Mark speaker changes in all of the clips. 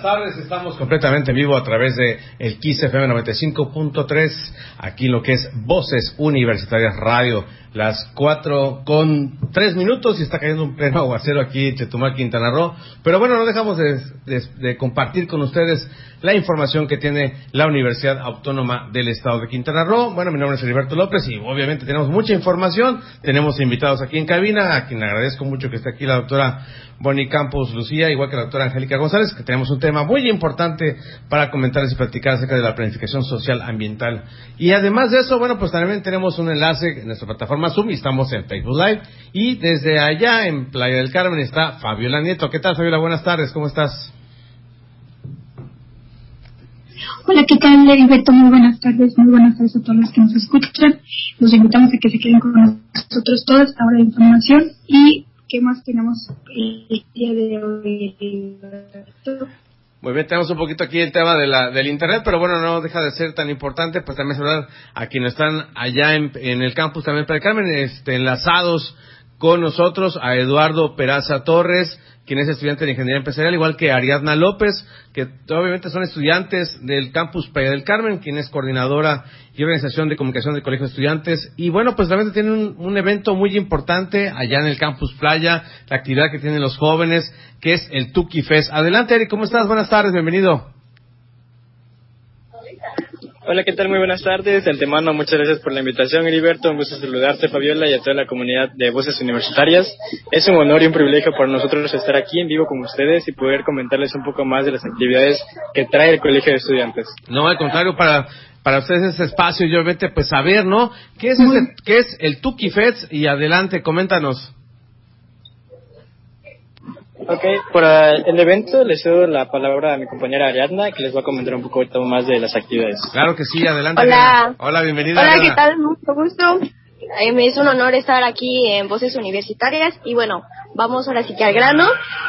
Speaker 1: Buenas tardes. Estamos completamente en vivo a través de el Kiss FM 95.3, aquí lo que es Voces Universitarias Radio, las cuatro con tres minutos y está cayendo un pleno aguacero aquí en Chetumal, Quintana Roo. Pero bueno, no dejamos de, compartir con ustedes la información que tiene la Universidad Autónoma del Estado de Quintana Roo. Bueno, mi nombre es Heriberto López y obviamente tenemos mucha información. Tenemos invitados aquí en cabina, a quien agradezco mucho que esté aquí la doctora Bonnie Campos Lucía, igual que la doctora Angélica González, que tenemos un tema muy importante para comentarles y platicar acerca de la planificación social ambiental. Y además de eso, bueno, pues también tenemos un enlace en nuestra plataforma Zoom y estamos en Facebook Live. Y desde allá en Playa del Carmen está Fabiola Nieto. ¿Qué tal, Fabiola? Buenas tardes, ¿cómo estás?
Speaker 2: Hola, ¿qué tal, Heriberto? Muy buenas tardes, muy buenas tardes a todos los que nos escuchan. Los invitamos a que se queden con nosotros toda esta hora de información y ¿Qué más tenemos el día de hoy?
Speaker 1: Muy bien, tenemos un poquito aquí el tema de la, del Internet, pero bueno, no deja de ser tan importante, pues también saludar a quienes están allá en, el campus también para Carmen, este, enlazados con nosotros, a Eduardo Peraza Torres, quien es estudiante de Ingeniería Empresarial, igual que Ariadna López, que obviamente son estudiantes del campus Playa del Carmen, quien es coordinadora y organización de comunicación del Colegio de Estudiantes. Y bueno, pues realmente tienen un, evento muy importante allá en el campus Playa, la actividad que tienen los jóvenes, que es el Tuki Fest. Adelante, Eric, ¿cómo estás? Buenas tardes, bienvenido.
Speaker 3: Hola, ¿qué tal? Muy buenas tardes. De antemano, muchas gracias por la invitación, Heriberto. Un gusto saludarte, Fabiola, y a toda la comunidad de Voces Universitarias. Es un honor y un privilegio para nosotros estar aquí en vivo con ustedes y poder comentarles un poco más de las actividades que trae el Colegio de Estudiantes.
Speaker 1: No, al contrario, para para ustedes ese espacio y obviamente pues saber, ¿no? ¿Qué es, ese, qué es el Tuki Fest? Y adelante, coméntanos.
Speaker 3: Ok, para el evento le cedo la palabra a mi compañera Ariadna, que les va a comentar un poco más de las actividades.
Speaker 1: Claro que sí, adelante.
Speaker 4: Hola.
Speaker 1: Hola, bienvenida.
Speaker 4: Hola, ¿qué tal? Mucho gusto. Eh, me es un honor estar aquí en Voces Universitarias y bueno, vamos ahora sí que al grano.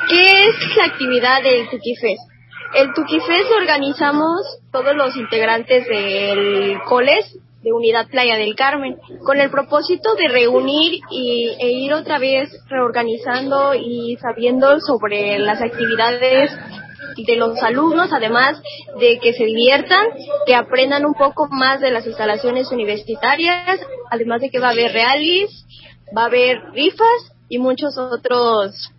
Speaker 4: ¿Qué es la actividad del Tukifest? El Tukifest lo organizamos todos los integrantes del COLES de Unidad Playa del Carmen, con el propósito de reunir y, e ir otra vez reorganizando y sabiendo sobre las actividades de los alumnos, además de que se diviertan, que aprendan un poco más de las instalaciones universitarias, además de que va a haber realis, va a haber rifas y muchos otros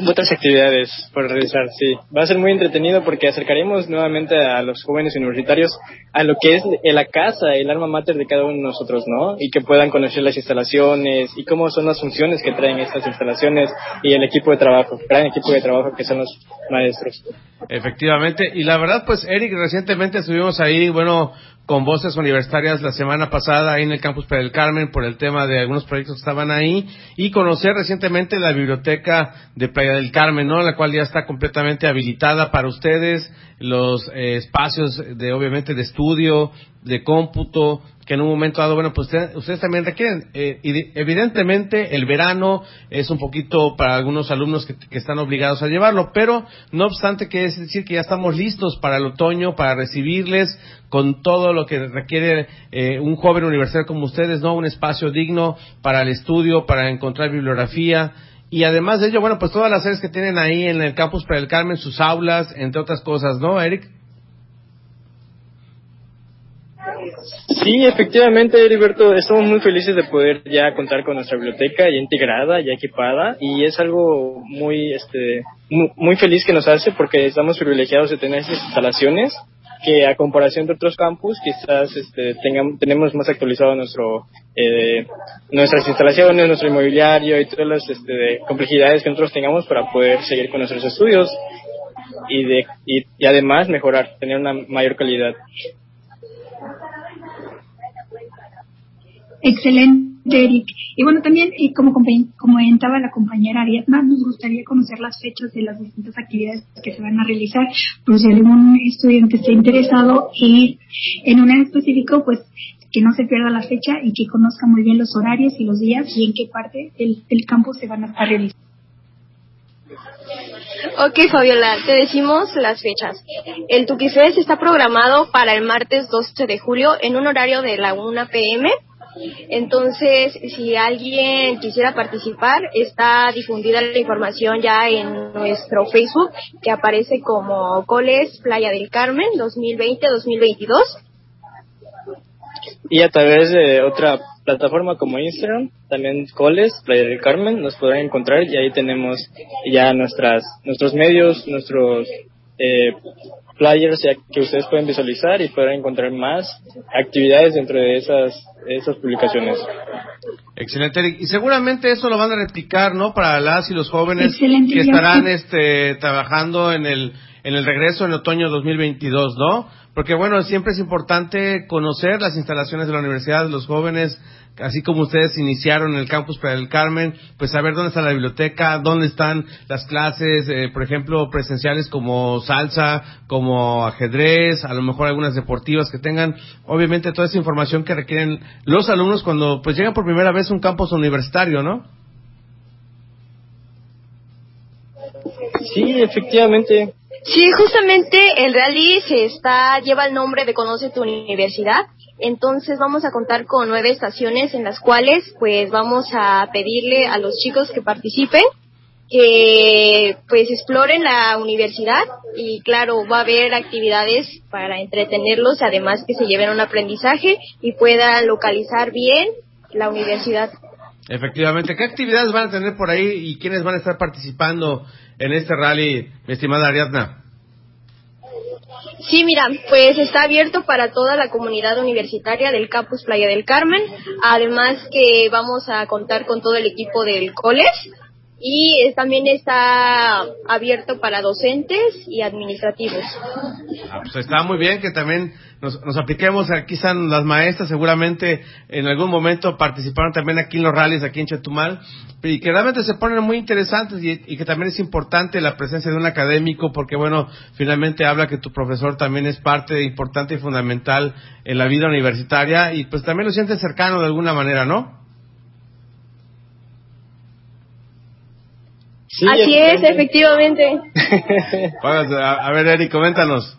Speaker 3: Muchas actividades por realizar, sí. Va a ser muy entretenido porque acercaremos nuevamente a los jóvenes universitarios a lo que es la casa, el alma mater de cada uno de nosotros, ¿no? Y que puedan conocer las instalaciones y cómo son las funciones que traen estas instalaciones y el equipo de trabajo, gran equipo de trabajo que son los maestros.
Speaker 1: Efectivamente, y la verdad, pues Eric, recientemente estuvimos ahí, bueno, con voces universitarias la semana pasada ahí en el campus Pedro del Carmen por el tema de algunos proyectos que estaban ahí y conocer recientemente la biblioteca de Playa del Carmen, ¿no? La cual ya está completamente habilitada para ustedes, los eh, espacios de obviamente de estudio, de cómputo, que en un momento dado, bueno, pues ustedes, también requieren. Eh, evidentemente, el verano es un poquito para algunos alumnos que, están obligados a llevarlo, pero no obstante, que es decir que ya estamos listos para el otoño, para recibirles con todo lo que requiere eh, un joven universitario como ustedes, ¿no? Un espacio digno para el estudio, para encontrar bibliografía. Y además de ello, bueno, pues todas las sedes que tienen ahí en el campus para el Carmen, sus aulas, entre otras cosas, ¿no, Eric?
Speaker 3: Sí, efectivamente, Heriberto, estamos muy felices de poder ya contar con nuestra biblioteca ya integrada, ya equipada, y es algo muy, este, muy, feliz que nos hace porque estamos privilegiados de tener esas instalaciones que a comparación de otros campus quizás este, tengamos, tenemos más actualizado nuestro eh, nuestras instalaciones, nuestro inmobiliario y todas las este, complejidades que nosotros tengamos para poder seguir con nuestros estudios y, de, y además mejorar, tener una mayor calidad.
Speaker 2: Excelente, Eric. Y bueno, también, y como comentaba la compañera Ariadna, nos gustaría conocer las fechas de las distintas actividades que se van a realizar. Por si algún estudiante está interesado en, en un específico, pues que no se pierda la fecha y que conozca muy bien los horarios y los días y en qué parte del, del campus se van a estar realizando.
Speaker 4: Ok, Fabiola, te decimos las fechas. El Tuquifest está programado para el martes 12 de julio en un horario de la 1 pm. Entonces, si alguien quisiera participar, está difundida la información ya en nuestro Facebook, que aparece como Coles Playa del Carmen 2020-2022
Speaker 3: y a través de otra plataforma como Instagram, también Coles, Playa del Carmen, nos podrán encontrar y ahí tenemos ya nuestras nuestros medios, nuestros eh, flyers ya que ustedes pueden visualizar y podrán encontrar más actividades dentro de esas esas publicaciones.
Speaker 1: Excelente, Y seguramente eso lo van a replicar, ¿no? Para las y los jóvenes que estarán este, trabajando en el, en el regreso en otoño 2022, ¿no? Porque bueno, siempre es importante conocer las instalaciones de la universidad, de los jóvenes, así como ustedes iniciaron el campus para el Carmen, pues saber dónde está la biblioteca, dónde están las clases, eh, por ejemplo, presenciales como salsa, como ajedrez, a lo mejor algunas deportivas que tengan, obviamente toda esa información que requieren los alumnos cuando pues llegan por primera vez a un campus universitario, ¿no?
Speaker 3: Sí, efectivamente.
Speaker 4: Sí, justamente el rally se está lleva el nombre de Conoce tu universidad. Entonces vamos a contar con nueve estaciones en las cuales pues vamos a pedirle a los chicos que participen que pues exploren la universidad y claro va a haber actividades para entretenerlos además que se lleven un aprendizaje y puedan localizar bien la universidad.
Speaker 1: Efectivamente, ¿qué actividades van a tener por ahí y quiénes van a estar participando en este rally, mi estimada Ariadna?
Speaker 4: Sí, mira, pues está abierto para toda la comunidad universitaria del campus Playa del Carmen, además que vamos a contar con todo el equipo del college y también está abierto para docentes y administrativos.
Speaker 1: Ah, pues está muy bien que también nos, nos, apliquemos. Aquí están las maestras, seguramente en algún momento participaron también aquí en los rallies, aquí en Chetumal, y que realmente se ponen muy interesantes y, que también es importante la presencia de un académico, porque bueno, finalmente habla que tu profesor también es parte importante y fundamental en la vida universitaria y pues también lo sientes cercano de alguna manera, ¿no?
Speaker 4: Así es, efectivamente.
Speaker 1: a, ver, Eric, coméntanos.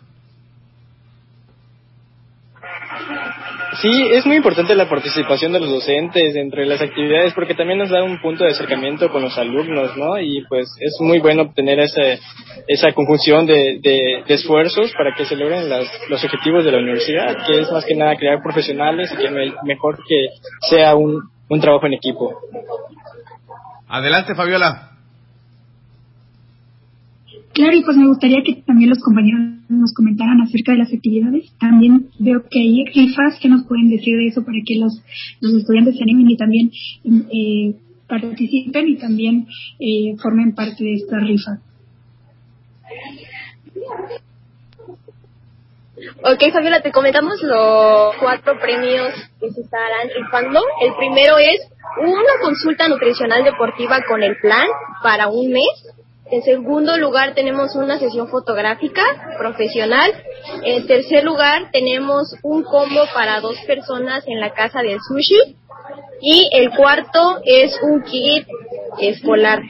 Speaker 3: Sí, es muy importante la participación de los docentes entre las actividades porque también nos da un punto de acercamiento con los alumnos, ¿no? Y pues es muy bueno obtener ese, esa conjunción de, de, esfuerzos para que se logren las, los objetivos de la universidad, que es más que nada crear profesionales y que mejor que sea un, un trabajo en equipo.
Speaker 1: Adelante, Fabiola.
Speaker 2: Claro, y pues me gustaría que también los compañeros nos comentaran acerca de las actividades. También veo que hay rifas que nos pueden decir de eso para que los, los estudiantes se animen y también eh, participen y también eh, formen parte de esta rifa.
Speaker 4: Ok, Fabiola, te comentamos los cuatro premios que se estarán rifando. El primero es una consulta nutricional deportiva con el plan para un mes en segundo lugar tenemos una sesión fotográfica profesional. En tercer lugar tenemos un combo para dos personas en la casa del sushi. Y el cuarto es un kit escolar.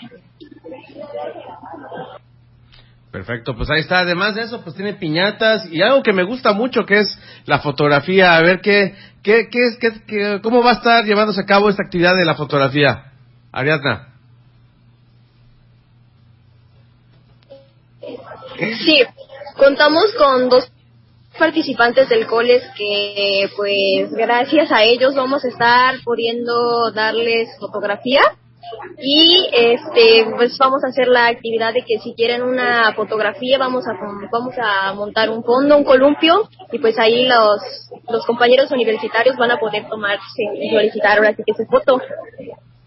Speaker 1: Perfecto, pues ahí está. Además de eso, pues tiene piñatas y algo que me gusta mucho que es la fotografía. A ver qué, qué, qué es, qué, cómo va a estar llevándose a cabo esta actividad de la fotografía. Ariadna.
Speaker 4: Sí, contamos con dos participantes del COLES que pues gracias a ellos vamos a estar pudiendo darles fotografía y este pues vamos a hacer la actividad de que si quieren una fotografía vamos a vamos a montar un fondo un columpio y pues ahí los los compañeros universitarios van a poder tomarse y solicitar ahora sí que se foto.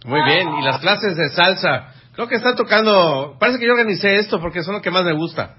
Speaker 1: Muy bien y las clases de salsa. Creo que está tocando parece que yo organicé esto porque son lo que más me gusta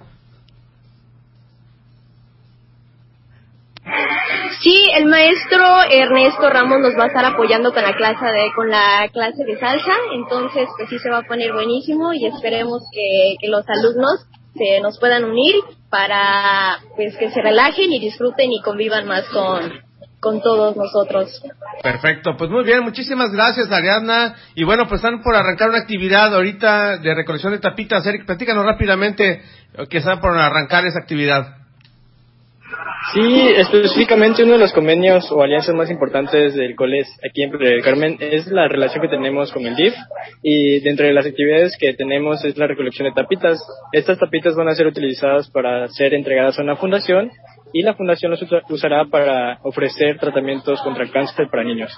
Speaker 4: Sí, el maestro Ernesto Ramos nos va a estar apoyando con la clase de con la clase de salsa, entonces pues sí se va a poner buenísimo y esperemos que, que los alumnos se nos puedan unir para pues que se relajen y disfruten y convivan más con con todos nosotros.
Speaker 1: Perfecto, pues muy bien, muchísimas gracias Ariadna. Y bueno, pues están por arrancar una actividad ahorita de recolección de tapitas. Eric, platícanos rápidamente que están por arrancar esa actividad.
Speaker 3: Sí, específicamente uno de los convenios o alianzas más importantes del COLES aquí en Playa del Carmen es la relación que tenemos con el DIF y dentro de las actividades que tenemos es la recolección de tapitas. Estas tapitas van a ser utilizadas para ser entregadas a una fundación y la fundación los usará para ofrecer tratamientos contra el cáncer para niños.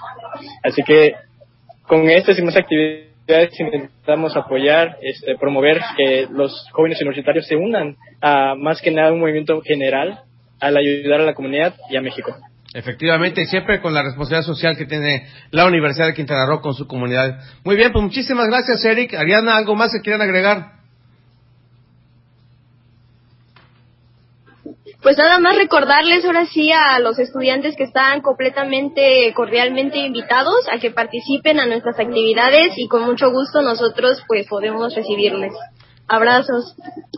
Speaker 3: Así que con estas y más actividades intentamos apoyar, este, promover que los jóvenes universitarios se unan a más que nada un movimiento general al ayudar a la comunidad y a México.
Speaker 1: Efectivamente, y siempre con la responsabilidad social que tiene la Universidad de Quintana Roo con su comunidad. Muy bien, pues muchísimas gracias, Eric. Ariana, ¿algo más que quieran agregar?
Speaker 4: Pues nada más recordarles ahora sí a los estudiantes que están completamente cordialmente invitados a que participen a nuestras actividades y con mucho gusto nosotros pues podemos recibirles. Abrazos.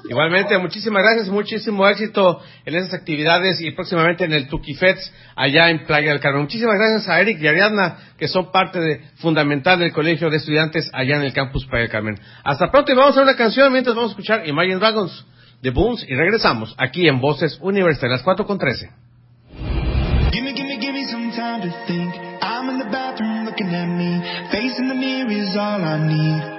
Speaker 1: Igualmente, muchísimas gracias, muchísimo éxito en esas actividades y próximamente en el Tukifets allá en Playa del Carmen. Muchísimas gracias a Eric y Ariadna, que son parte de, fundamental del Colegio de Estudiantes allá en el campus Playa del Carmen. Hasta pronto y vamos a una canción mientras vamos a escuchar Imagine Dragons de Booms y regresamos aquí en Voces Universitarias 4 con 13. Gimme, gimme, gimme some time to think. I'm in the bathroom looking at me. Facing the mirror is all I need.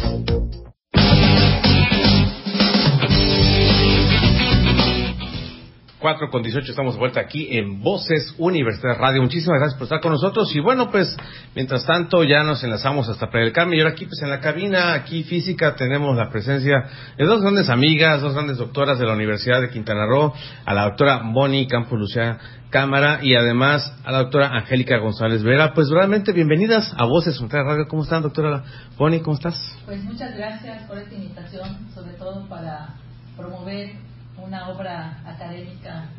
Speaker 1: 4 con 18 estamos de vuelta aquí en Voces Universidad Radio. Muchísimas gracias por estar con nosotros. Y bueno, pues mientras tanto ya nos enlazamos hasta Playa del Carmen. Y ahora aquí pues en la cabina, aquí física, tenemos la presencia de dos grandes amigas, dos grandes doctoras de la Universidad de Quintana Roo, a la doctora Bonnie Campos Lucía Cámara y además a la doctora Angélica González Vera. Pues realmente bienvenidas a Voces Universidad Radio. ¿Cómo están, doctora Bonnie? ¿Cómo estás?
Speaker 5: Pues muchas gracias por esta invitación, sobre todo para promover una obra académica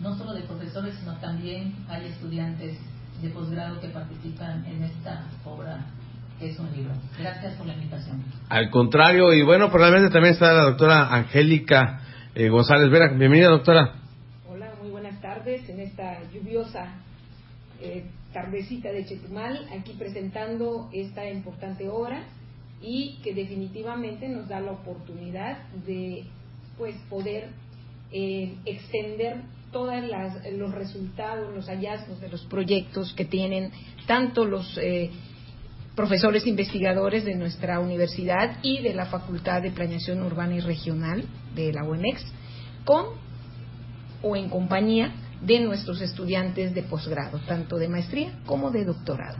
Speaker 5: no solo de profesores, sino también hay estudiantes de posgrado que participan en esta obra que es un libro. Gracias por la invitación.
Speaker 1: Al contrario, y bueno, probablemente también está la doctora Angélica eh, González Vera. Bienvenida, doctora.
Speaker 6: Hola, muy buenas tardes en esta lluviosa eh, tardecita de Chetumal, aquí presentando esta importante obra y que definitivamente nos da la oportunidad de pues poder eh, extender todos los resultados, los hallazgos de los proyectos que tienen tanto los eh, profesores investigadores de nuestra universidad y de la Facultad de Planeación Urbana y Regional de la UNEX, con o en compañía de nuestros estudiantes de posgrado, tanto de maestría como de doctorado.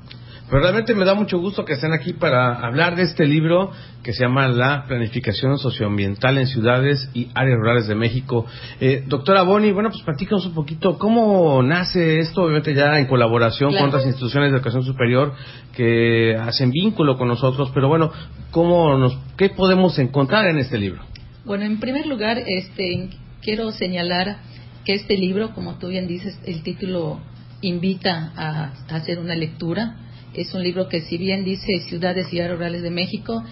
Speaker 1: Pero realmente me da mucho gusto que estén aquí para hablar de este libro que se llama La planificación socioambiental en ciudades y áreas rurales de México. Eh, doctora Boni, bueno, pues platícanos un poquito cómo nace esto, obviamente ya en colaboración con otras instituciones de educación superior que hacen vínculo con nosotros, pero bueno, ¿cómo nos, ¿qué podemos encontrar en este libro?
Speaker 5: Bueno, en primer lugar, este, quiero señalar que este libro, como tú bien dices, el título invita a, hacer una lectura. Es un libro que si bien dice ciudades y áreas rurales de México,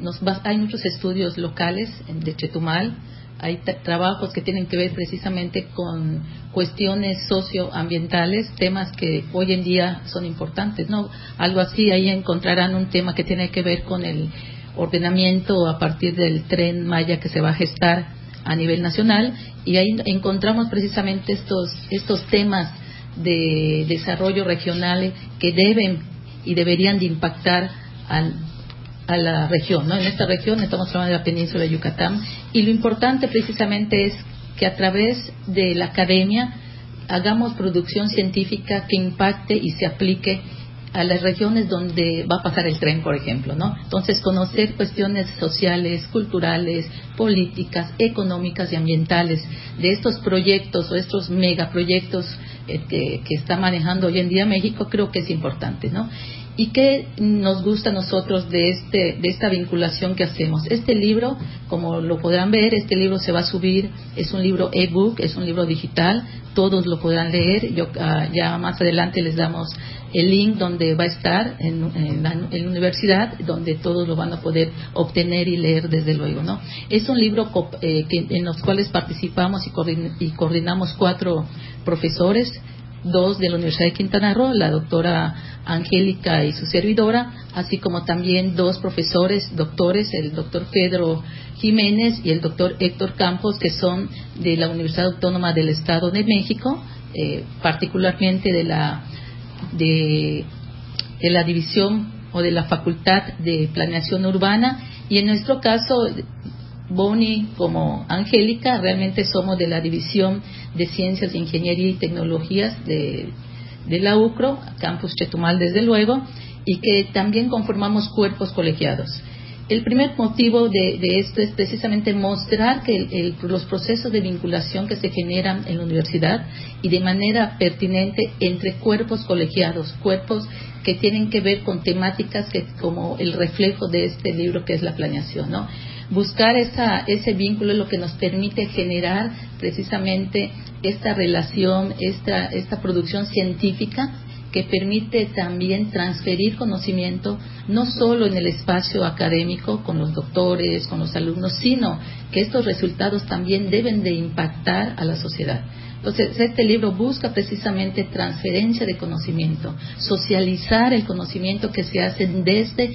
Speaker 5: nos hay muchos estudios locales de Chetumal, hay trabajos que tienen que ver precisamente con cuestiones socioambientales, temas que hoy en día son importantes, ¿no? Algo así, ahí encontrarán un tema que tiene que ver con el ordenamiento a partir del tren Maya que se va a gestar a nivel nacional y ahí encontramos precisamente estos, estos temas de desarrollo regional que deben y deberían de impactar a la región. ¿no? En esta región estamos hablando de la península de Yucatán y lo importante precisamente es que a través de la academia hagamos producción científica que impacte y se aplique a las regiones donde va a pasar el tren, por ejemplo, ¿no? Entonces, conocer cuestiones sociales, culturales, políticas, económicas y ambientales de estos proyectos o estos megaproyectos eh, que, que está manejando hoy en día México, creo que es importante, ¿no? ¿Y qué nos gusta a nosotros de, este, de esta vinculación que hacemos? Este libro, como lo podrán ver, este libro se va a subir, es un libro ebook, es un libro digital, todos lo podrán leer. Yo, ah, ya más adelante les damos el link donde va a estar en, la, universidad, donde todos lo van a poder obtener y leer desde luego. ¿no? Es un libro eh, en los cuales participamos y coordinamos cuatro profesores dos de la Universidad de Quintana Roo, la doctora Angélica y su servidora, así como también dos profesores, doctores, el doctor Pedro Jiménez y el doctor Héctor Campos, que son de la Universidad Autónoma del Estado de México, eh, particularmente de la, de, de la división o de la Facultad de Planeación Urbana, y en nuestro caso Boni como Angélica, realmente somos de la División de Ciencias, Ingeniería y Tecnologías de, la UCRO, Campus Chetumal desde luego, y que también conformamos cuerpos colegiados. El primer motivo de, esto es precisamente mostrar que los procesos de vinculación que se generan en la universidad y de manera pertinente entre cuerpos colegiados, cuerpos que tienen que ver con temáticas que como el reflejo de este libro que es la planeación, ¿no? Buscar esa, ese vínculo es lo que nos permite generar precisamente esta relación, esta, esta producción científica que permite también transferir conocimiento no solo en el espacio académico con los doctores, con los alumnos, sino que estos resultados también deben de impactar a la sociedad. Entonces, este libro busca precisamente transferencia de conocimiento, socializar el conocimiento que se hace desde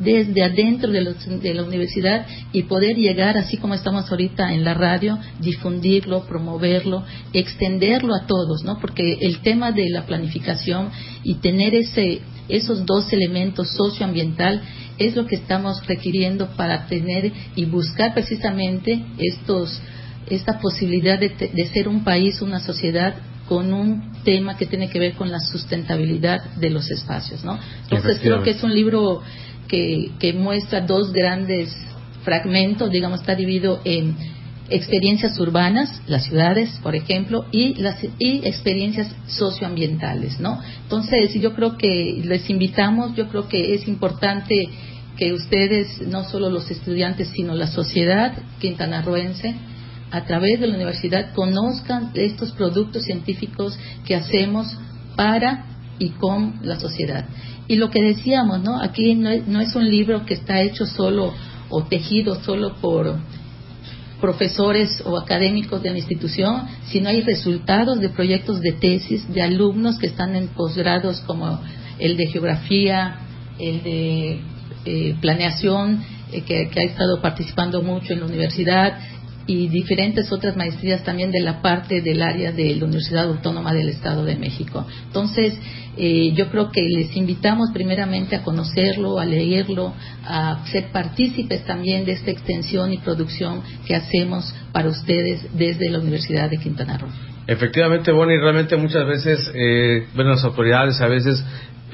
Speaker 5: desde adentro de, la universidad y poder llegar, así como estamos ahorita en la radio, difundirlo, promoverlo, extenderlo a todos, ¿no? Porque el tema de la planificación y tener ese, esos dos elementos socioambiental es lo que estamos requiriendo para tener y buscar precisamente estos, esta posibilidad de, de ser un país, una sociedad con un tema que tiene que ver con la sustentabilidad de los espacios, ¿no? Entonces creo que es un libro que, muestra dos grandes fragmentos, digamos, está dividido en experiencias urbanas, las ciudades, por ejemplo, y las y experiencias socioambientales, ¿no? Entonces, yo creo que les invitamos, yo creo que es importante que ustedes, no solo los estudiantes, sino la sociedad quintanarroense, a través de la universidad, conozcan estos productos científicos que hacemos para y con la sociedad. Y lo que decíamos, ¿no? Aquí no es, no es un libro que está hecho solo o tejido solo por profesores o académicos de la institución, sino hay resultados de proyectos de tesis de alumnos que están en posgrados como el de geografía, el de eh, planeación, eh, que, que, ha estado participando mucho en la universidad, y diferentes otras maestrías también de la parte del área de la Universidad Autónoma del Estado de México. Entonces, eh, yo creo que les invitamos primeramente a conocerlo, a leerlo, a ser partícipes también de esta extensión y producción que hacemos para ustedes desde la Universidad de Quintana Roo.
Speaker 1: Efectivamente, Bonnie, realmente muchas veces, eh, bueno, las autoridades a veces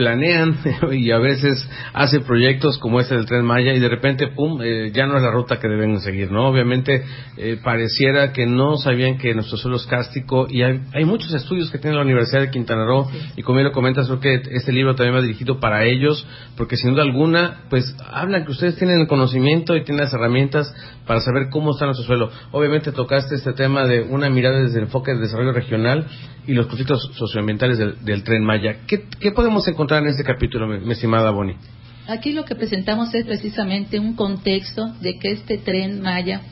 Speaker 1: planean y a veces hacen proyectos como este del Tren Maya y de repente, pum, eh, ya no es la ruta que deben seguir, ¿no? Obviamente eh, pareciera que no sabían que nuestro suelo es cástico y hay, hay, muchos estudios que tiene la Universidad de Quintana Roo y como bien lo comentas, creo que este libro también va dirigido para ellos porque sin duda alguna, pues hablan que ustedes tienen el conocimiento y tienen las herramientas para saber cómo está nuestro suelo. Obviamente tocaste este tema de una mirada desde el enfoque del desarrollo regional y los conflictos socioambientales del, Tren Maya. ¿Qué, ¿Qué podemos encontrar en este capítulo, mi, estimada Bonnie?
Speaker 5: Aquí lo que presentamos es precisamente un contexto de que este tren Maya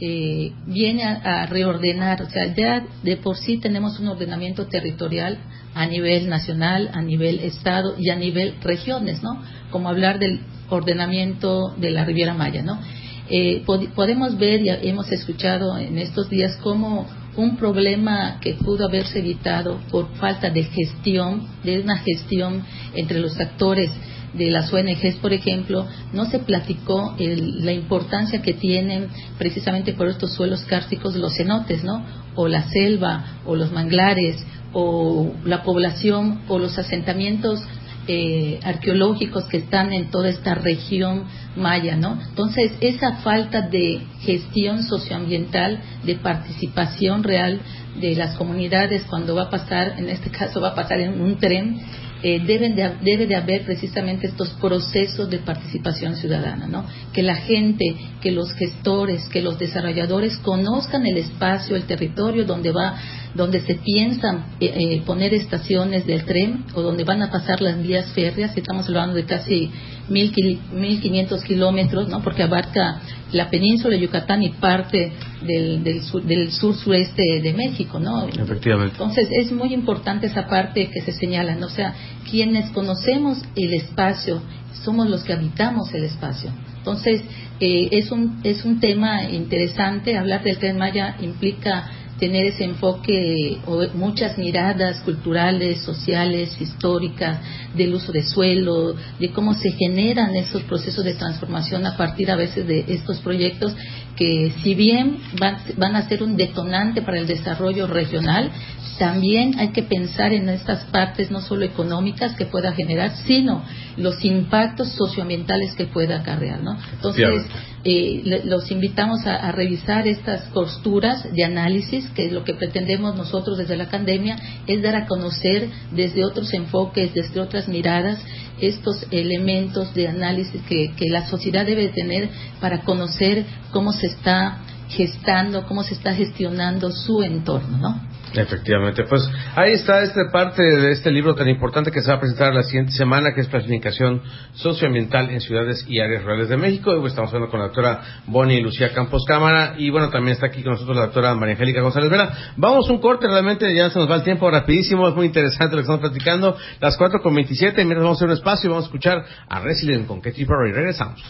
Speaker 5: eh, viene a, reordenar, o sea, ya de por sí tenemos un ordenamiento territorial a nivel nacional, a nivel estado y a nivel regiones, ¿no? Como hablar del ordenamiento de la Riviera Maya, ¿no? Eh, podemos ver y hemos escuchado en estos días cómo un problema que pudo haberse evitado por falta de gestión, de una gestión entre los actores de las ONGs, por ejemplo, no se platicó la importancia que tienen precisamente por estos suelos cársticos los cenotes, ¿no? O la selva, o los manglares, o la población, o los asentamientos eh, arqueológicos que están en toda esta región maya, ¿no? Entonces, esa falta de gestión socioambiental, de participación real de las comunidades cuando va a pasar, en este caso va a pasar en un tren, eh, deben de, debe de haber precisamente estos procesos de participación ciudadana, ¿no? Que la gente, que los gestores, que los desarrolladores conozcan el espacio, el territorio donde va, donde se piensan eh, eh, poner estaciones del tren o donde van a pasar las vías férreas. Estamos hablando de casi 1.500 kilómetros, ¿no? Porque abarca la península de Yucatán y parte del, del, sur, del sur sureste de México, ¿no?
Speaker 1: Efectivamente.
Speaker 5: Entonces es muy importante esa parte que se señala, ¿no? O sea, quienes conocemos el espacio somos los que habitamos el espacio. Entonces eh, es un es un tema interesante. Hablar del tren Maya implica tener ese enfoque o muchas miradas culturales, sociales, históricas, del uso de suelo, de cómo se generan esos procesos de transformación a partir a veces de estos proyectos que si bien van, van a ser un detonante para el desarrollo regional, también hay que pensar en estas partes no solo económicas que pueda generar, sino los impactos socioambientales que pueda acarrear, ¿no? Entonces, eh, los invitamos a, revisar estas posturas de análisis, que lo que pretendemos nosotros desde la academia es dar a conocer desde otros enfoques, desde otras miradas, estos elementos de análisis que, la sociedad debe tener para conocer cómo se está gestando, cómo se está gestionando su entorno, ¿no?
Speaker 1: Efectivamente, pues ahí está esta parte de este libro tan importante que se va a presentar la siguiente semana, que es Planificación Socioambiental en Ciudades y Áreas Rurales de México. Hoy estamos hablando con la doctora Bonnie Lucía Campos Cámara y bueno, también está aquí con nosotros la doctora María Angélica González Vera. Vamos un corte, realmente ya se nos va el tiempo rapidísimo, es muy interesante lo que estamos platicando. Las 4 con 27, mientras vamos a hacer un espacio y vamos a escuchar a Resident con Katy Perry. Regresamos.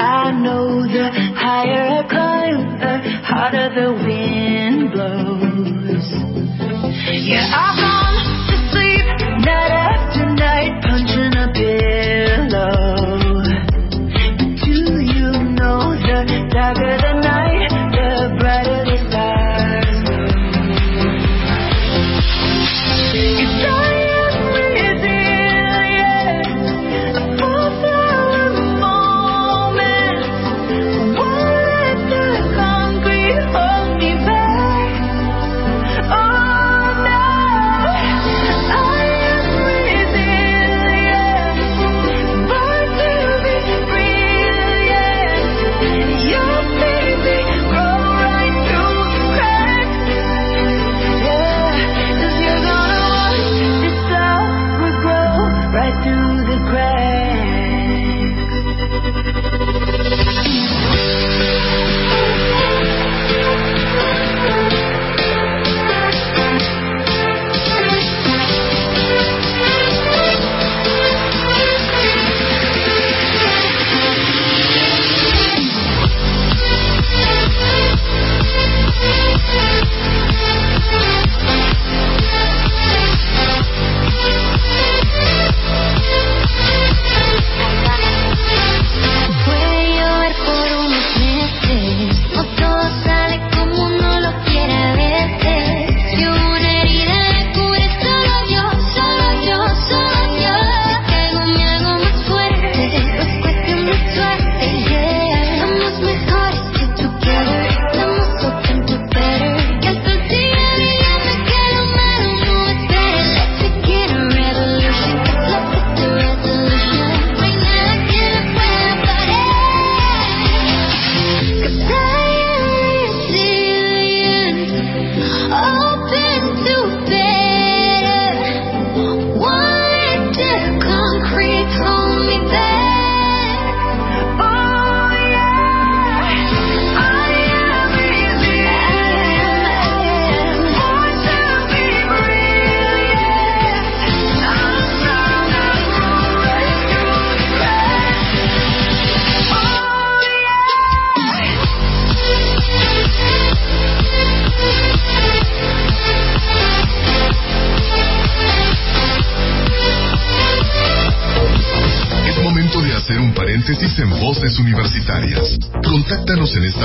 Speaker 1: I know the higher I climb, the harder the wind blows. Yeah, I've gone to sleep night after night, punching a pillow. But do you know the darker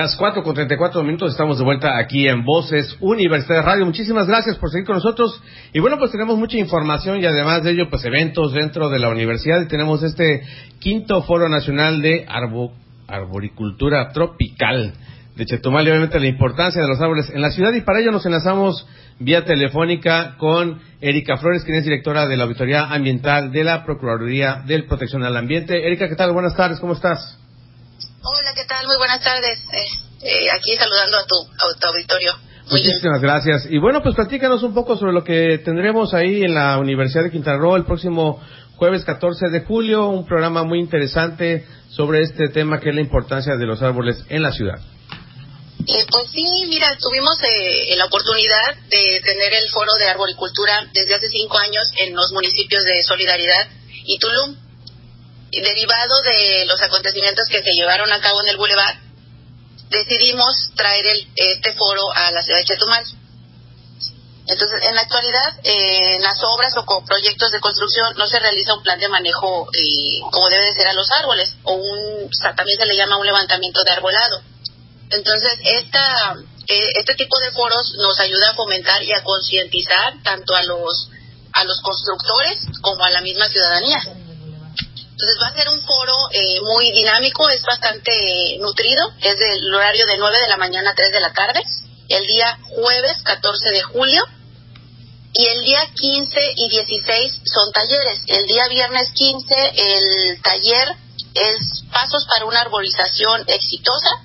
Speaker 1: Las 4 con 34 minutos estamos de vuelta aquí en Voces Universidad Radio. Muchísimas gracias por seguir con nosotros. Y bueno, pues tenemos mucha información y además de ello, pues eventos dentro de la universidad. Y tenemos este quinto Foro Nacional de Arboricultura Tropical de Chetumal y obviamente la importancia de los árboles en la ciudad. Y para ello nos enlazamos vía telefónica con Erika Flores, quien es directora de la Auditoría Ambiental de la Procuraduría del Protección al Ambiente. Erika, ¿qué tal? Buenas tardes, ¿cómo estás?
Speaker 7: Hola, ¿qué tal? Muy buenas tardes. Eh, eh, aquí saludando a tu, a auditorio.
Speaker 1: Muchísimas gracias. Y bueno, pues platícanos un poco sobre lo que tendremos ahí en la Universidad de Quintana Roo el próximo jueves 14 de julio, un programa muy interesante sobre este tema que es la importancia de los árboles en la ciudad.
Speaker 7: Eh, pues sí, mira, tuvimos eh, la oportunidad de tener el foro de arboricultura desde hace cinco años en los municipios de Solidaridad y Tulum derivado de los acontecimientos que se llevaron a cabo en el Boulevard, decidimos traer el, este foro a la ciudad de Chetumal. Entonces, en la actualidad, eh, en las obras o proyectos de construcción no se realiza un plan de manejo eh, como debe de ser a los árboles, o un, también se le llama un levantamiento de arbolado. Entonces, esta, eh, este tipo de foros nos ayuda a fomentar y a concientizar tanto a los, a los constructores como a la misma ciudadanía. Entonces va a ser un foro eh, muy dinámico, es bastante nutrido, es del horario de 9 de la mañana a 3 de la tarde, el día jueves 14 de julio y el día 15 y 16 son talleres. El día viernes 15 el taller es Pasos para una arborización exitosa.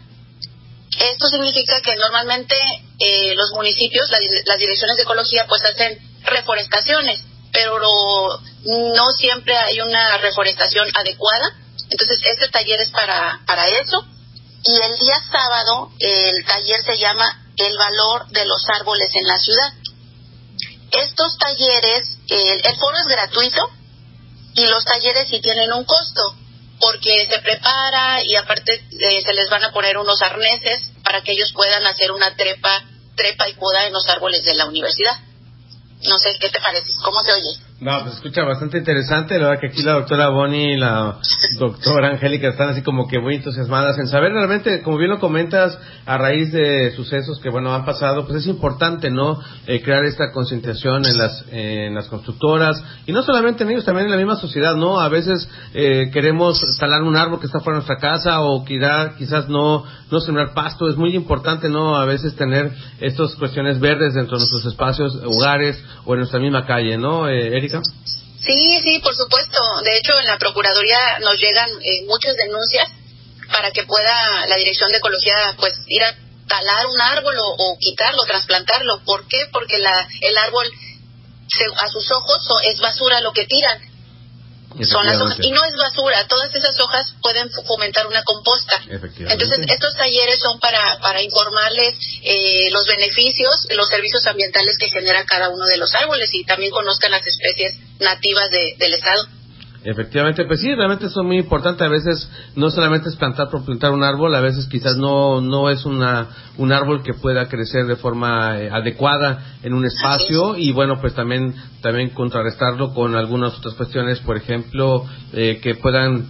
Speaker 7: Esto significa que normalmente eh, los municipios, las direcciones de ecología, pues hacen reforestaciones pero no siempre hay una reforestación adecuada. Entonces, este taller es para, para eso. Y el día sábado, el taller se llama El valor de los árboles en la ciudad. Estos talleres, el, foro es gratuito y los talleres sí tienen un costo porque se prepara y aparte eh, se les van a poner unos arneses para que ellos puedan hacer una trepa, trepa y poda en los árboles de la universidad. No sé, ¿qué te parece? ¿Cómo se oye?
Speaker 1: No, pues escucha bastante interesante. La verdad que aquí la doctora Bonnie y la doctora Angélica están así como que muy entusiasmadas en saber realmente, como bien lo comentas, a raíz de sucesos que, bueno, han pasado, pues es importante, ¿no? Eh, crear esta concientización en las, en las constructoras y no solamente en ellos, también en la misma sociedad, ¿no? A veces eh, queremos talar un árbol que está fuera de nuestra casa o quizás, quizás no, no sembrar pasto. Es muy importante, ¿no? A veces tener estas cuestiones verdes dentro de nuestros espacios, hogares o en nuestra misma calle, ¿no?
Speaker 7: Sí, sí, por supuesto. De hecho, en la Procuraduría nos llegan eh, muchas denuncias para que pueda la Dirección de Ecología pues ir a talar un árbol o, quitarlo, trasplantarlo. ¿Por qué? Porque la, el árbol, a sus ojos, es basura lo que tiran son las hojas. Y no es basura, todas esas hojas pueden fomentar una composta. Entonces, estos talleres son para, para informarles eh, los beneficios, los servicios ambientales que genera cada uno de los árboles y también conozcan las especies nativas del estado.
Speaker 1: Efectivamente, pues sí, realmente es muy importante. A veces no solamente es plantar por plantar un árbol, a veces quizás no no es una un árbol que pueda crecer de forma eh, adecuada en un espacio y bueno, pues también también contrarrestarlo con algunas otras cuestiones, por ejemplo, eh, que puedan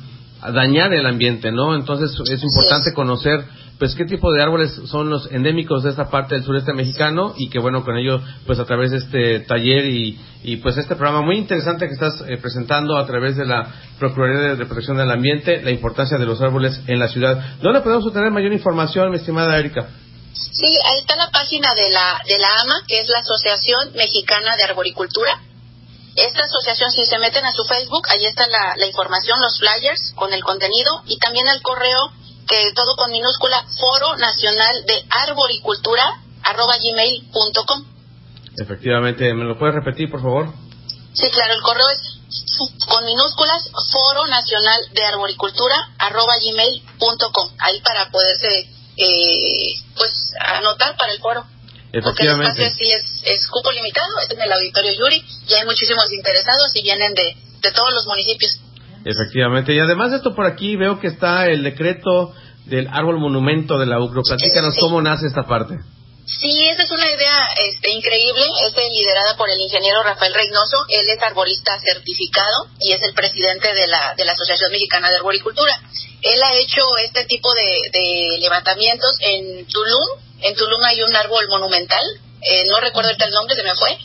Speaker 1: dañar el ambiente, ¿no? Entonces es importante conocer pues qué tipo de árboles son los endémicos de esta parte del sureste mexicano y que bueno con ello pues a través de este taller y, y pues este programa muy interesante que estás eh, presentando a través de la Procuraduría de Protección del Ambiente la importancia de los árboles en la ciudad. ¿Dónde podemos obtener mayor información, mi estimada Erika?
Speaker 7: Sí, ahí está la página de la de la AMA, que es la Asociación Mexicana de Arboricultura. Esta asociación, si se meten a su Facebook, ahí está la, la información, los flyers con el contenido y también el correo que todo con minúscula, Foro Nacional de Arboricultura, arroba gmail.com.
Speaker 1: Efectivamente, ¿me lo puedes repetir, por favor?
Speaker 7: Sí, claro, el correo es con minúsculas, Foro Nacional de Arboricultura, arroba gmail.com, ahí para poderse, eh, pues, anotar para el foro. Porque el espacio sí es, es cupo limitado, es en el Auditorio Yuri, y hay muchísimos interesados y vienen de, de todos los municipios.
Speaker 1: Efectivamente, y además de esto por aquí veo que está el decreto del árbol monumento de la UCRO. Platícanos cómo nace esta parte.
Speaker 7: Sí, esa es una idea este, increíble, es liderada por el ingeniero Rafael Reynoso, él es arborista certificado y es el presidente de la, de la Asociación Mexicana de Arboricultura. Él ha hecho este tipo de, levantamientos en Tulum, en Tulum hay un árbol monumental, eh, no recuerdo el nombre, se me fue,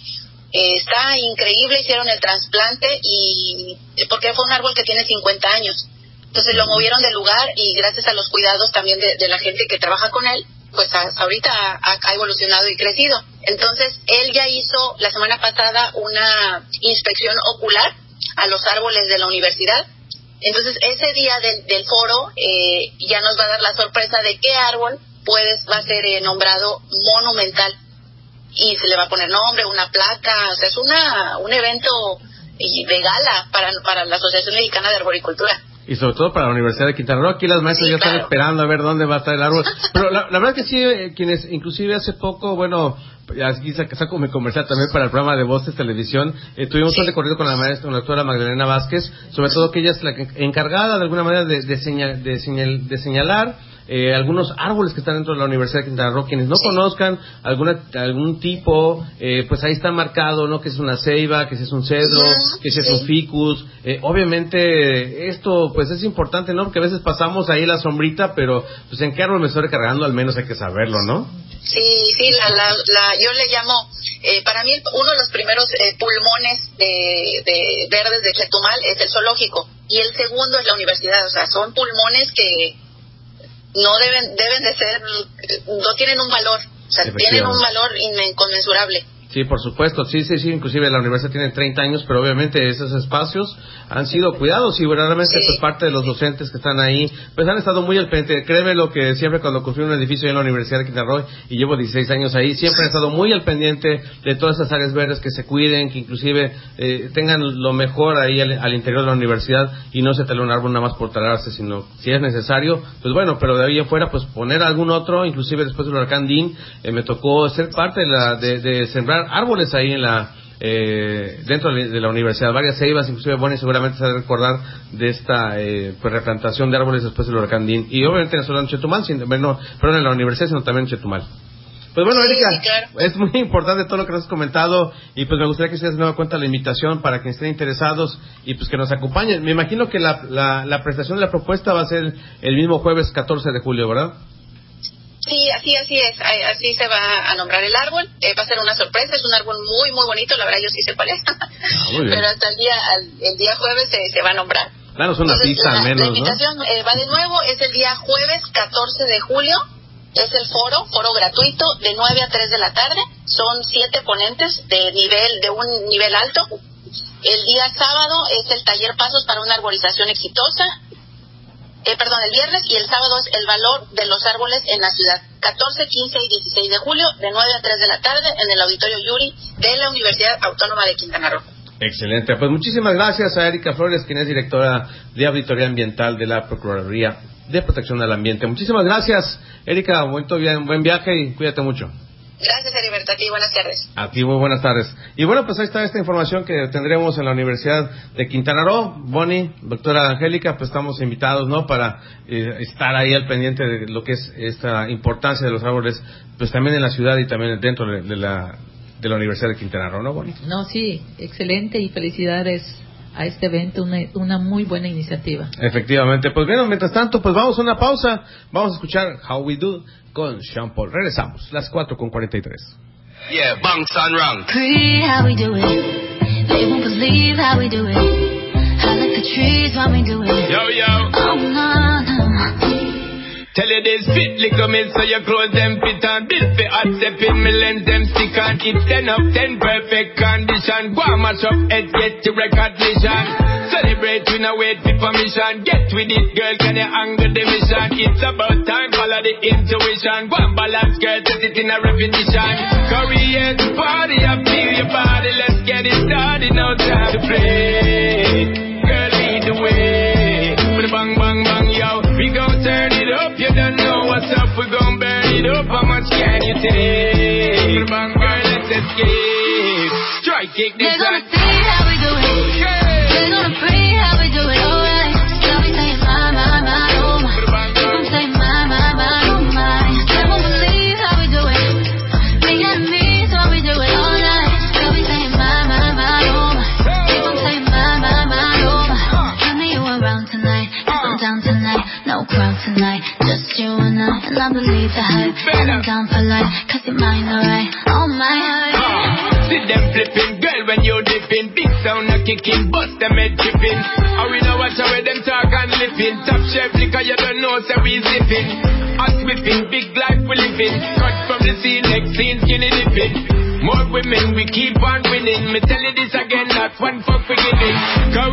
Speaker 7: eh, está increíble, hicieron el trasplante y porque fue un árbol que tiene 50 años. Entonces lo movieron del lugar y gracias a los cuidados también de la gente que trabaja con él, pues ahorita ha, evolucionado y crecido. Entonces, él ya hizo la semana pasada una inspección ocular a los árboles de la universidad. Entonces, ese día del, foro eh, ya nos va a dar la sorpresa de qué árbol puedes, va a ser eh, nombrado monumental. Y se le va a poner nombre, una placa, o sea, es una, un evento de gala para, para la Asociación Mexicana de Arboricultura
Speaker 1: y sobre todo para la Universidad de Quintana Roo. Aquí las maestras ya están esperando a ver dónde va a estar el árbol. Pero la, verdad que sí, eh, quienes inclusive hace poco, bueno, aquí saco mi comercial también para el programa de Voces Televisión, eh, tuvimos un recorrido con la maestra, con la doctora Magdalena Vázquez, sobre todo que ella es la encargada de alguna manera de, de, señal, de, señal, de señalar eh, algunos árboles que están dentro de la Universidad de Quintana Roo, quienes no conozcan alguna, algún tipo, eh, pues ahí está marcado, ¿no? Que es una ceiba, que es un cedro, que es un ficus. Eh, obviamente, esto, pues es importante, ¿no? Porque a veces pasamos ahí la sombrita, pero, pues en qué árbol me estoy recargando, al menos hay que saberlo, ¿no?
Speaker 7: Sí, sí, la, la, la yo le llamo, eh, para mí uno de los primeros eh, pulmones de, de verdes de Chetumal es el zoológico y el segundo es la universidad, o sea, son pulmones que no deben deben de ser no tienen un valor o sea tienen un valor inconmensurable
Speaker 1: Sí, por supuesto, sí, sí, sí, inclusive la universidad tiene 30 años, pero obviamente esos espacios han sido cuidados y verdaderamente pues parte de los docentes que están ahí, pues han estado muy al pendiente. Créeme lo que siempre cuando construí un edificio en la Universidad de Quintana Roo y llevo 16 años ahí, siempre han estado muy al pendiente de todas esas áreas verdes que se cuiden, que inclusive eh, tengan lo mejor ahí al, interior de la universidad y no se tale un árbol nada más por talarse, sino si es necesario, pues bueno, pero de ahí afuera pues poner algún otro, inclusive después del huracán Dean, eh, me tocó ser parte de, la, de sembrar árboles ahí en la eh, dentro de la universidad, varias ceibas, inclusive bueno, seguramente se va a recordar de esta eh, pues, replantación de árboles después del huracán Dean. Y obviamente no solo en Chetumal, sino, bueno, perdón, en la universidad, sino también en Chetumal. Pues bueno, Erika, es muy importante todo lo que nos has comentado y pues me gustaría que ustedes nueva cuenta la invitación para que estén interesados y pues que nos acompañen. Me imagino que la, la, la prestación de la propuesta va a ser el mismo jueves 14 de julio, ¿verdad?
Speaker 7: Sí, así, así es. Así se va a nombrar el árbol. Eh, va a ser una sorpresa. Es un árbol muy, muy bonito. La verdad, yo sí sé cuál es. Ah, Pero hasta el día, el día jueves se, va a nombrar.
Speaker 1: Claro, es una pista al menos.
Speaker 7: La invitación eh, va de nuevo. Es el día jueves 14 de julio. Es el foro, foro gratuito, de 9 a 3 de la tarde. Son siete ponentes de nivel, de un nivel alto. El día sábado es el taller Pasos para una arborización exitosa eh, perdón, el viernes y el sábado es el valor de los árboles en la ciudad. 14, 15 y 16 de julio, de 9 a 3 de la tarde, en el Auditorio Yuri de la Universidad Autónoma de Quintana Roo.
Speaker 1: Excelente. Pues muchísimas gracias a Erika Flores, quien es directora de Auditoría Ambiental de la Procuraduría de Protección del Ambiente. Muchísimas gracias, Erika. Buen, buen viaje y cuídate mucho.
Speaker 7: Gracias, Heriberto. A ti, buenas tardes. A
Speaker 1: ti, muy buenas tardes. Y bueno, pues ahí está esta información que tendremos en la Universidad de Quintana Roo. Bonnie, doctora Angélica, pues estamos invitados, ¿no? Para eh, estar ahí al pendiente de lo que es esta importancia de los árboles, pues también en la ciudad y también dentro de, la, de la Universidad de Quintana Roo, ¿no, Bonnie?
Speaker 5: No, sí, excelente y felicidades a este evento, una, una muy buena iniciativa.
Speaker 1: Efectivamente. Pues bien, mientras tanto, pues vamos a una pausa. Vamos a escuchar How We Do con Sean Paul. Regresamos, las 4 con 43.
Speaker 8: Yeah, bunks and wrong. Pretty how we do it. They won't believe how we do it. I like the trees when we do it. Yo, yo. Oh, no, no. Tell you this fit little me so your clothes them fit and built for hot step in me lens them stick and it's 10 up 10 perfect condition. Go and mash up head get to recognition.
Speaker 9: Celebrate, we no wait for permission. Get with it, girl, can you angle the mission? It's about time, follow the intuition. go One balance, girl, set it in a repetition. Korean party, I feel your body. Let's get it started, no time to play. You don't know what's up. We gon' burn it up, how much can you take? A bang, bang, let's escape. Strike it, this
Speaker 8: They're gonna see how we do it. I. And I believe the hype. I'm down for life. Cause you're mine, alright. Oh my, alright. Ah.
Speaker 9: See them flipping, girl, when you're dipping. Big sound a kicking, bust them head tripping. I we know watch how them talk and lipping. Top chef liquor, you don't know, so we zipping. Hot whipping, big life we living. Cut from the scene, next scene, skinny dipping. More women, we keep on winning. Me tell you this again, not one fuck we giving. Cause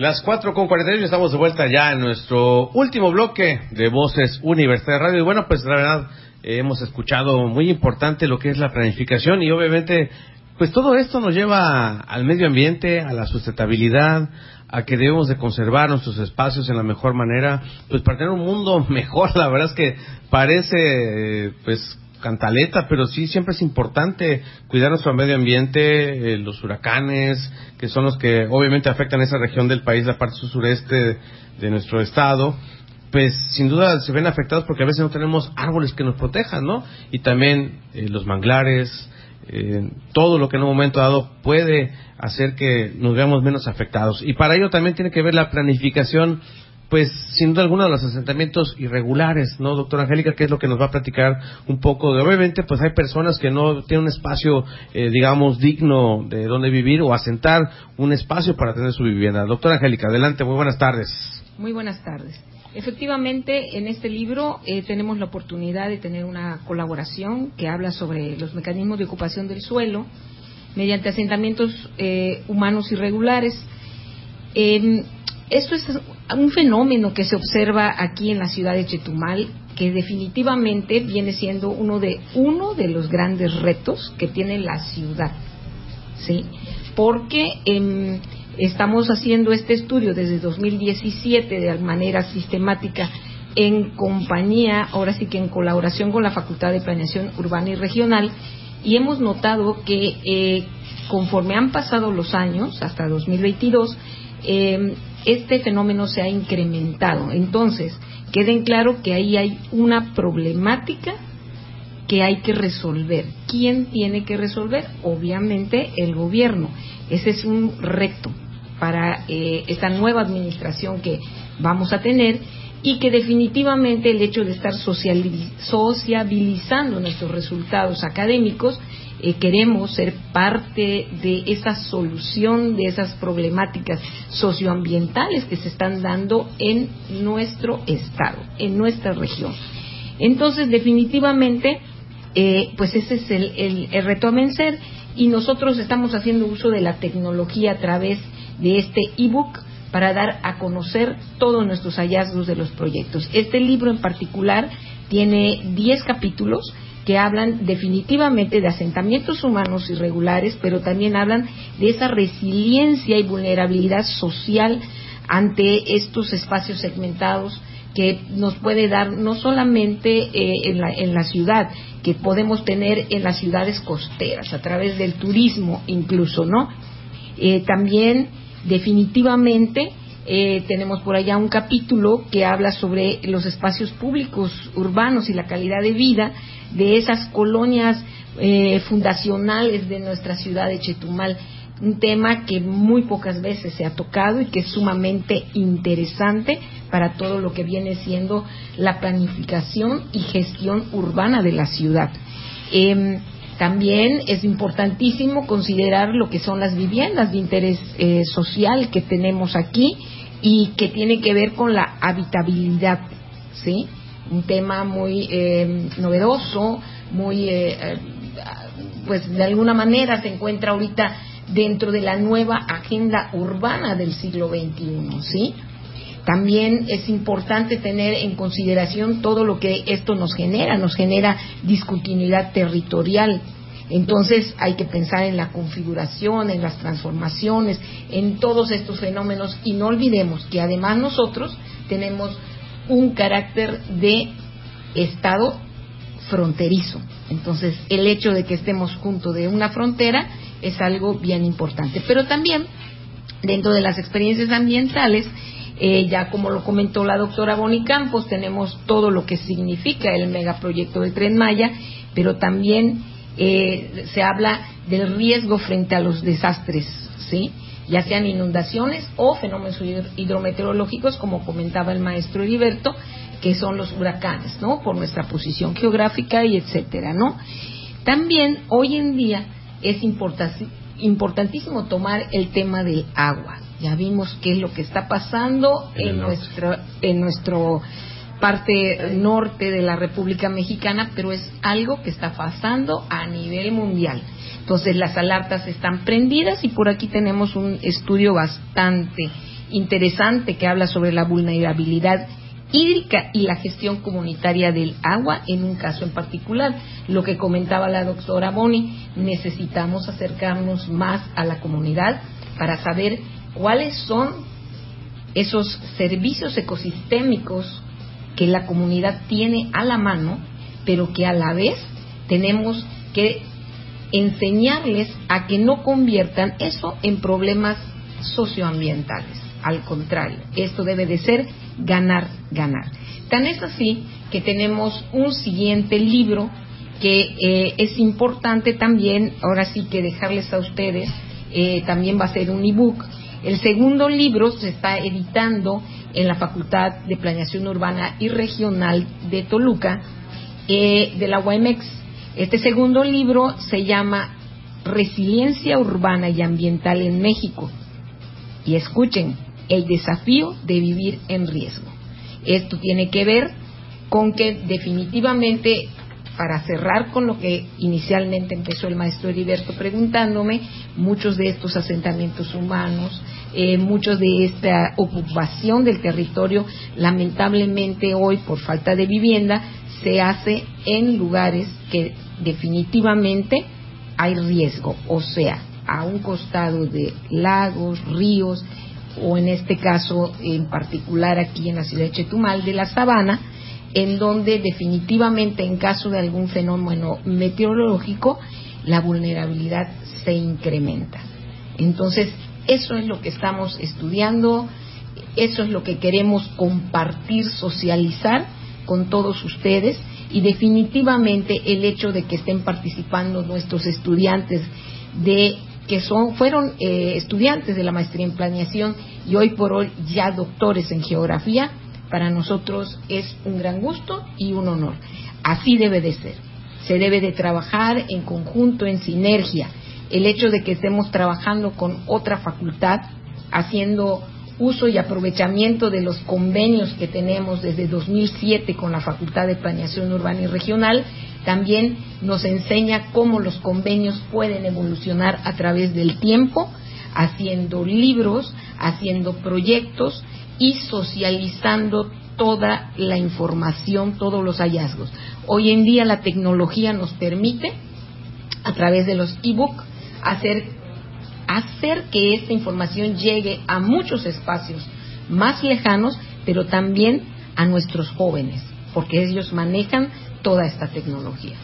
Speaker 1: Las 4 con 41 estamos de vuelta ya en nuestro último bloque de Voces Universidad Radio. Y bueno, pues la verdad eh, hemos escuchado muy importante lo que es la planificación y obviamente pues todo esto nos lleva al medio ambiente, a la sustentabilidad, a que debemos de conservar nuestros espacios en la mejor manera, pues para tener un mundo mejor. La verdad es que parece eh, pues cantaleta, pero sí siempre es importante cuidar nuestro medio ambiente, eh, los huracanes, que son los que obviamente afectan esa región del país, la parte sureste de nuestro estado, pues sin duda se ven afectados porque a veces no tenemos árboles que nos protejan, ¿no? Y también eh, los manglares, eh, todo lo que en un momento dado puede hacer que nos veamos menos afectados. Y para ello también tiene que ver la planificación pues sin duda alguna de los asentamientos irregulares, ¿no, doctora Angélica? Que es lo que nos va a platicar un poco de, obviamente, pues hay personas que no tienen un espacio, eh, digamos, digno de donde vivir o asentar un espacio para tener su vivienda. Doctora Angélica, adelante, muy buenas tardes.
Speaker 6: Muy buenas tardes. Efectivamente, en este libro eh, tenemos la oportunidad de tener una colaboración que habla sobre los mecanismos de ocupación del suelo mediante asentamientos eh, humanos irregulares. Eh, esto es un fenómeno que se observa aquí en la ciudad de Chetumal que definitivamente viene siendo uno de uno de los grandes retos que tiene la ciudad, sí, porque em, estamos haciendo este estudio desde 2017 de manera sistemática en compañía, ahora sí que en colaboración con la Facultad de Planeación Urbana y Regional, y hemos notado que eh, conforme han pasado los años, hasta 2022, eh, este fenómeno se ha incrementado. Entonces, queden claro que ahí hay una problemática que hay que resolver. ¿Quién tiene que resolver? Obviamente el gobierno. Ese es un reto para eh, esta nueva administración que vamos a tener y que definitivamente el hecho de estar sociabilizando nuestros resultados académicos, eh, queremos ser parte de esa solución de esas problemáticas socioambientales que se están dando en nuestro estado, en nuestra región. Entonces, definitivamente, eh, pues ese es el, el reto a vencer y nosotros estamos haciendo uso de la tecnología a través de este ebook para dar a conocer todos nuestros hallazgos de los proyectos. Este libro en particular tiene 10 capítulos que hablan definitivamente de asentamientos humanos irregulares, pero también hablan de esa resiliencia y vulnerabilidad social ante estos espacios segmentados que nos puede dar no solamente eh, en, la, en la ciudad, que podemos tener en las ciudades costeras, a través del turismo incluso, ¿no? Eh, también definitivamente eh, tenemos por allá un capítulo que habla sobre los espacios públicos urbanos y la calidad de vida de esas colonias eh, fundacionales de nuestra ciudad de Chetumal. Un tema que muy pocas veces se ha tocado y que es sumamente interesante para todo lo que viene siendo la planificación y gestión urbana de la ciudad. Em, también es importantísimo considerar lo que son las viviendas de interés eh, social que tenemos aquí y que tiene que ver con la habitabilidad, ¿sí? Un tema muy eh, novedoso, muy, eh, pues de alguna manera se encuentra ahorita dentro de la nueva agenda urbana del siglo XXI, ¿sí? También es importante tener en consideración todo lo que esto nos genera, nos genera discontinuidad territorial. Entonces hay que pensar en la configuración, en las transformaciones, en todos estos fenómenos y no olvidemos que además nosotros tenemos un carácter de Estado fronterizo. Entonces el hecho de que estemos junto de una frontera es algo bien importante. Pero también dentro de las experiencias ambientales eh, ya como lo comentó la doctora Boni Campos, tenemos todo lo que significa el megaproyecto de Tren Maya, pero también eh, se habla del riesgo frente a los desastres, ¿sí? Ya sean inundaciones o fenómenos hidrometeorológicos, como comentaba el maestro Heriberto, que son los huracanes, ¿no? Por nuestra posición geográfica y etcétera, ¿no? También hoy en día es importantísimo tomar el tema del agua, ya vimos qué es lo que está pasando en, nuestra en nuestro parte norte de la República Mexicana, pero es algo que está pasando a nivel mundial. Entonces las alertas están prendidas y por aquí tenemos un estudio bastante interesante que habla sobre la vulnerabilidad hídrica y la gestión comunitaria del agua en un caso en particular. Lo que comentaba la doctora Boni, necesitamos acercarnos más a la comunidad para saber cuáles son esos servicios ecosistémicos que la comunidad tiene a la mano, pero que a la vez tenemos que enseñarles a que no conviertan eso en problemas socioambientales. Al contrario, esto debe de ser ganar, ganar. Tan es así que tenemos un siguiente libro que eh, es importante también, ahora sí que dejarles a ustedes, eh, también va a ser un ebook el segundo libro se está editando en la Facultad de Planeación Urbana y Regional de Toluca, eh, de la UAMX. Este segundo libro se llama Resiliencia Urbana y Ambiental en México. Y escuchen, el desafío de vivir en riesgo. Esto tiene que ver con que definitivamente para cerrar con lo que inicialmente empezó el maestro Heriberto preguntándome, muchos de estos asentamientos humanos, eh, muchos de esta ocupación del territorio, lamentablemente hoy por falta de vivienda, se hace en lugares que definitivamente hay riesgo, o sea, a un costado de lagos, ríos, o en este caso en particular aquí en la ciudad de Chetumal, de la sabana, en donde definitivamente en caso de algún fenómeno meteorológico la vulnerabilidad se incrementa. Entonces, eso es lo que estamos estudiando, eso es lo que queremos compartir, socializar con todos ustedes y definitivamente el hecho de que estén participando nuestros estudiantes de que son fueron eh, estudiantes de la maestría en planeación y hoy por hoy ya doctores en geografía para nosotros es un gran gusto y un honor. Así debe de ser. Se debe de trabajar en conjunto, en sinergia. El hecho de que estemos trabajando con otra facultad, haciendo uso y aprovechamiento de los convenios que tenemos desde 2007 con la Facultad de Planeación Urbana y Regional, también nos enseña cómo los convenios pueden evolucionar a través del tiempo, haciendo libros, haciendo proyectos y socializando toda la información, todos los hallazgos. Hoy en día la tecnología nos permite, a través de los e-book, hacer, hacer que esta información llegue a muchos espacios más lejanos, pero también a nuestros jóvenes, porque ellos manejan toda esta tecnología.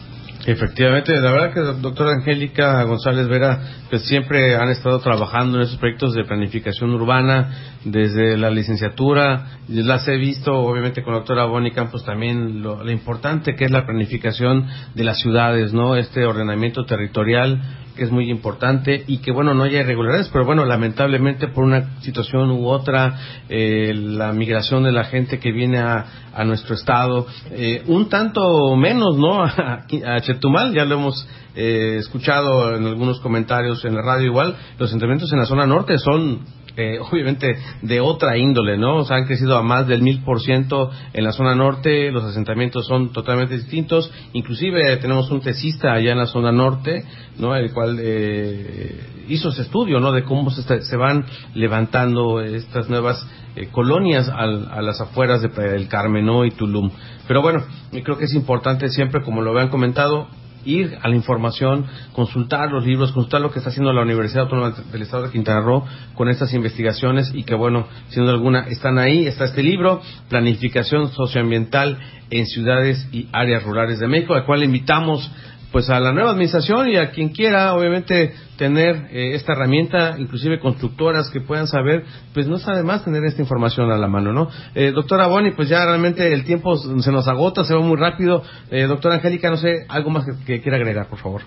Speaker 1: Efectivamente, la verdad que doctora Angélica González Vera, pues siempre han estado trabajando en esos proyectos de planificación urbana desde la licenciatura. Las he visto, obviamente, con la doctora Bonnie Campos también, lo, importante que es la planificación de las ciudades, ¿no? Este ordenamiento territorial que es muy importante y que bueno no haya irregularidades pero bueno lamentablemente por una situación u otra eh, la migración de la gente que viene a, a nuestro estado eh, un tanto menos no a, Chetumal ya lo hemos eh, escuchado en algunos comentarios en la radio igual los entrenamientos en la zona norte son eh, obviamente de otra índole, ¿no? O sea, han crecido a más del mil por ciento en la zona norte, los asentamientos son totalmente distintos, inclusive tenemos un tesista allá en la zona norte, ¿no? El cual eh, hizo ese estudio, ¿no? De cómo se, se van levantando estas nuevas eh, colonias al, a las afueras de Playa del Carmen, ¿no? Y Tulum. Pero bueno, creo que es importante siempre, como lo habían comentado, ir a la información, consultar los libros, consultar lo que está haciendo la Universidad Autónoma del Estado de Quintana Roo con estas investigaciones y que, bueno, sin alguna, están ahí. Está este libro, Planificación Socioambiental en Ciudades y Áreas Rurales de México, al cual invitamos pues a la nueva administración y a quien quiera obviamente tener eh, esta herramienta, inclusive constructoras que puedan saber, pues no está de más tener esta información a la mano, ¿no? Eh, doctora Boni, pues ya realmente el tiempo se nos agota, se va muy rápido. Eh, doctora Angélica, no sé, algo más que, que, quiera agregar, por favor.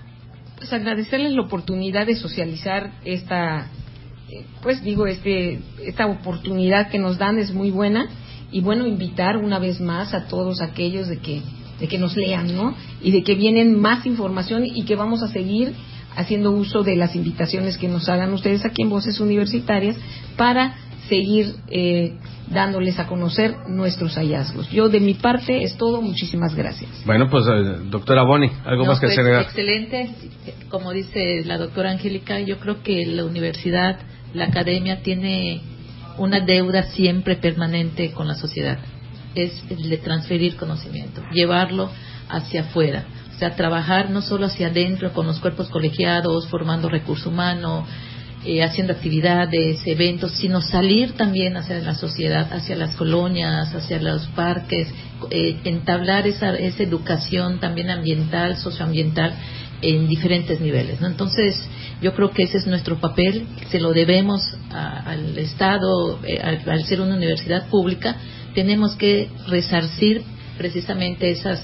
Speaker 6: Pues agradecerles la oportunidad de socializar esta, eh, pues digo, este, esta oportunidad que nos dan es muy buena y bueno, invitar una vez más a todos aquellos de que de que nos lean, ¿no? Y de que vienen más información y que vamos a seguir haciendo uso de las invitaciones que nos hagan ustedes aquí en Voces Universitarias para seguir eh, dándoles a conocer nuestros hallazgos. Yo de mi parte es todo, muchísimas gracias.
Speaker 1: Bueno, pues eh, doctora Boni, algo más que
Speaker 5: pues,
Speaker 1: agregar.
Speaker 5: Excelente, como dice la doctora Angélica, yo creo que la universidad, la academia tiene una deuda siempre permanente con la sociedad es el de transferir conocimiento, llevarlo hacia afuera. O sea, trabajar no solo hacia adentro con los cuerpos colegiados, formando recurso humano, eh, haciendo actividades, eventos, sino salir también hacia la sociedad, hacia las colonias, hacia los parques, eh, entablar esa, esa educación también ambiental, socioambiental en diferentes niveles. ¿no? Entonces, yo creo que ese es nuestro papel, se lo debemos al Estado, eh, al ser una universidad pública, tenemos que resarcir precisamente esas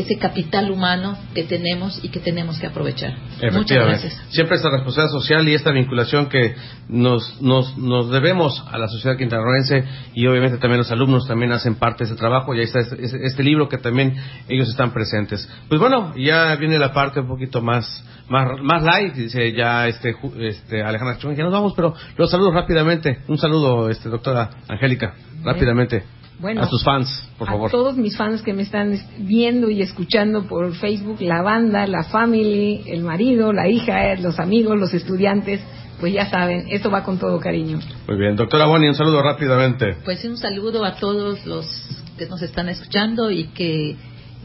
Speaker 5: ese capital humano que tenemos y que tenemos que aprovechar. Muchas gracias.
Speaker 1: Siempre esta responsabilidad social y esta vinculación que nos, nos, nos debemos a la sociedad quintanarroense y obviamente también los alumnos también hacen parte de ese trabajo y ahí está este, este, libro que también ellos están presentes. Pues bueno, ya viene la parte un poquito más más, más light, dice ya este, este Alejandra Chong, ya nos vamos, pero los saludo rápidamente. Un saludo, este doctora Angélica, rápidamente a sus fans, por favor.
Speaker 6: A todos mis fans que me están viendo y escuchando por Facebook, la banda, la family, el marido, la hija, eh, los amigos, los estudiantes, pues ya saben, esto va con todo cariño.
Speaker 1: Muy bien, doctora Bonnie, un saludo rápidamente.
Speaker 5: Pues un saludo a todos los que nos están escuchando y que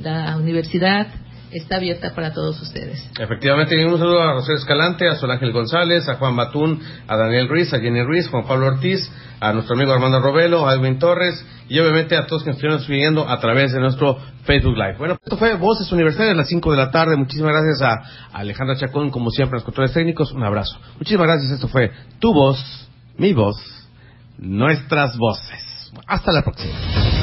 Speaker 5: la universidad está abierta para todos ustedes.
Speaker 1: Efectivamente, un saludo a José Escalante, a Sol Ángel González, a Juan Batún, a Daniel Ruiz, a Jenny Ruiz, Juan Pablo Ortiz, a nuestro amigo Armando Robelo, a Edwin Torres y obviamente a todos que nos estuvieron siguiendo a través de nuestro Facebook Live. Bueno, esto fue Voces Universitarias a las 5 de la tarde. Muchísimas gracias a Alejandra Chacón, como siempre, a los controles técnicos. Un abrazo. Muchísimas gracias. Esto fue tu voz, mi voz, nuestras voces. Hasta la próxima.